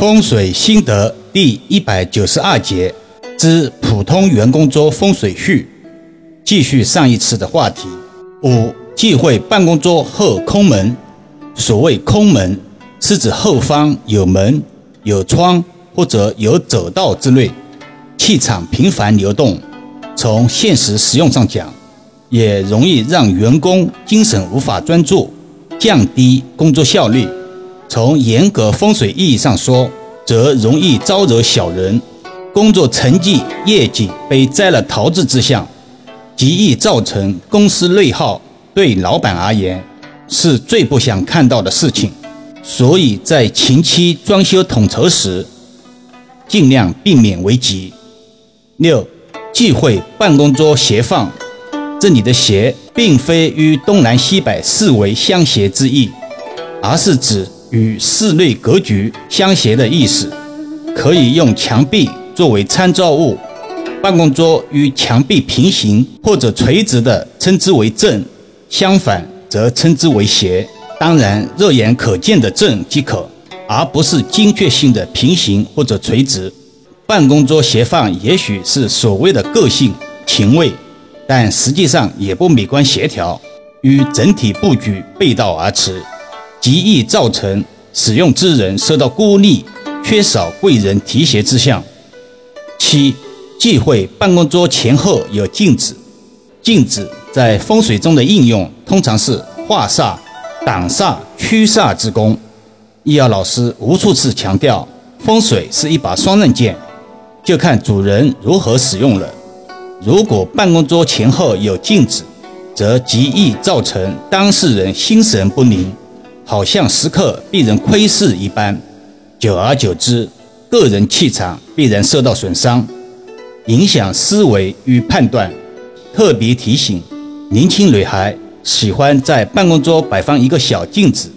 风水心得第一百九十二节之普通员工桌风水序，继续上一次的话题。五忌讳办公桌后空门。所谓空门，是指后方有门、有窗或者有走道之类，气场频繁流动。从现实使用上讲，也容易让员工精神无法专注，降低工作效率。从严格风水意义上说，则容易招惹小人，工作成绩业绩被栽了桃子之相，极易造成公司内耗。对老板而言，是最不想看到的事情。所以在前期装修统筹时，尽量避免为吉。六，忌讳办公桌斜放。这里的斜，并非与东南西北四维相斜之意，而是指。与室内格局相协的意思，可以用墙壁作为参照物。办公桌与墙壁平行或者垂直的，称之为正；相反则称之为斜。当然，肉眼可见的正即可，而不是精确性的平行或者垂直。办公桌斜放也许是所谓的个性情味，但实际上也不美观协调，与整体布局背道而驰。极易造成使用之人受到孤立、缺少贵人提携之象。七，忌讳办公桌前后有镜子。镜子在风水中的应用，通常是化煞、挡煞、驱煞之功。易遥老师无数次强调，风水是一把双刃剑，就看主人如何使用了。如果办公桌前后有镜子，则极易造成当事人心神不宁。好像时刻被人窥视一般，久而久之，个人气场必然受到损伤，影响思维与判断。特别提醒：年轻女孩喜欢在办公桌摆放一个小镜子，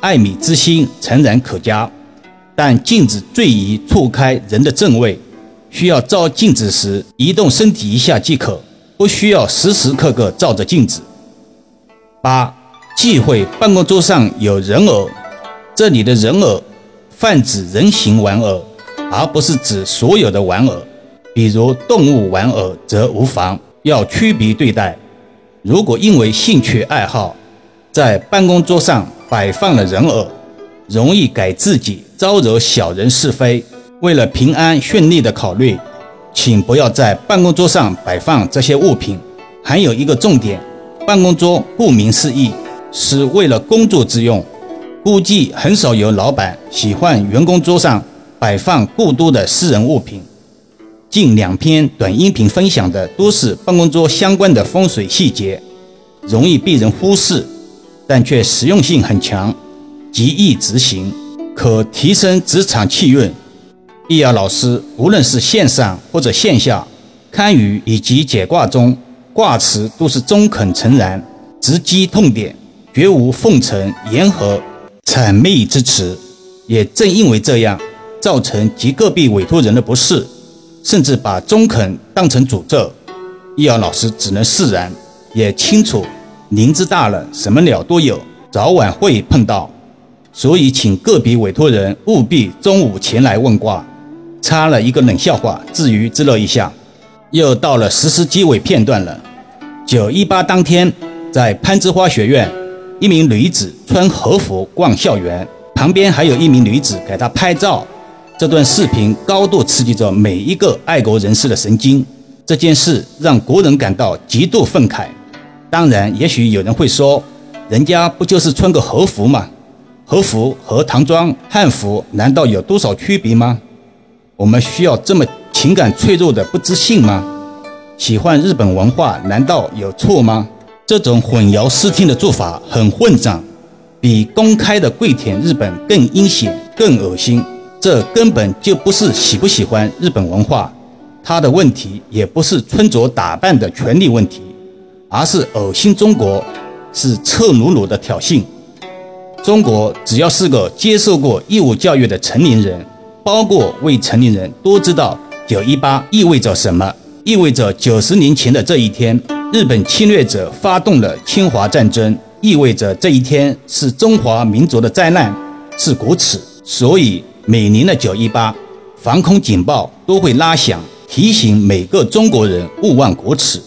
爱美之心诚然可嘉，但镜子最宜错开人的正位，需要照镜子时移动身体一下即可，不需要时时刻刻照着镜子。八。忌讳办公桌上有人偶，这里的人偶泛指人形玩偶，而不是指所有的玩偶。比如动物玩偶则无妨，要区别对待。如果因为兴趣爱好，在办公桌上摆放了人偶，容易给自己，招惹小人是非。为了平安顺利的考虑，请不要在办公桌上摆放这些物品。还有一个重点，办公桌顾名思义。是为了工作之用，估计很少有老板喜欢员工桌上摆放过多的私人物品。近两篇短音频分享的都是办公桌相关的风水细节，容易被人忽视，但却实用性很强，极易执行，可提升职场气运。易遥老师无论是线上或者线下，堪舆以及解卦中卦辞都是中肯诚然，直击痛点。绝无奉承、言和、谄媚之词，也正因为这样，造成极个别委托人的不适，甚至把中肯当成诅咒。易遥老师只能释然，也清楚林子大了，什么鸟都有，早晚会碰到，所以请个别委托人务必中午前来问卦。插了一个冷笑话，自娱自乐一下。又到了实施机尾片段了。九一八当天，在攀枝花学院。一名女子穿和服逛校园，旁边还有一名女子给她拍照。这段视频高度刺激着每一个爱国人士的神经。这件事让国人感到极度愤慨。当然，也许有人会说，人家不就是穿个和服吗？和服和唐装、汉服难道有多少区别吗？我们需要这么情感脆弱的不自信吗？喜欢日本文化难道有错吗？这种混淆视听的做法很混账，比公开的跪舔日本更阴险、更恶心。这根本就不是喜不喜欢日本文化，他的问题也不是穿着打扮的权利问题，而是恶心中国，是赤裸裸的挑衅。中国只要是个接受过义务教育的成年人，包括未成年人，都知道九一八意味着什么，意味着九十年前的这一天。日本侵略者发动了侵华战争，意味着这一天是中华民族的灾难，是国耻。所以，每年的九一八，防空警报都会拉响，提醒每个中国人勿忘国耻。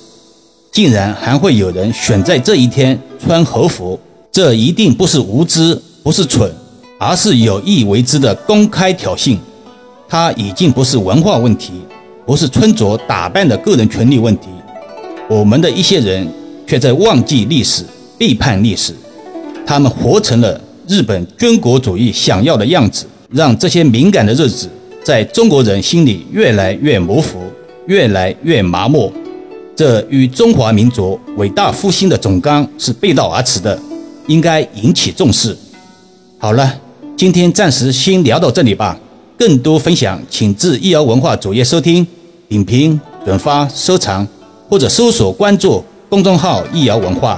竟然还会有人选在这一天穿和服，这一定不是无知，不是蠢，而是有意为之的公开挑衅。它已经不是文化问题，不是穿着打扮的个人权利问题。我们的一些人却在忘记历史，背叛历史。他们活成了日本军国主义想要的样子，让这些敏感的日子在中国人心里越来越模糊，越来越麻木。这与中华民族伟大复兴的总纲是背道而驰的，应该引起重视。好了，今天暂时先聊到这里吧。更多分享，请至易瑶文化主页收听、点评、转发、收藏，或者搜索关注公众号“易瑶文化”。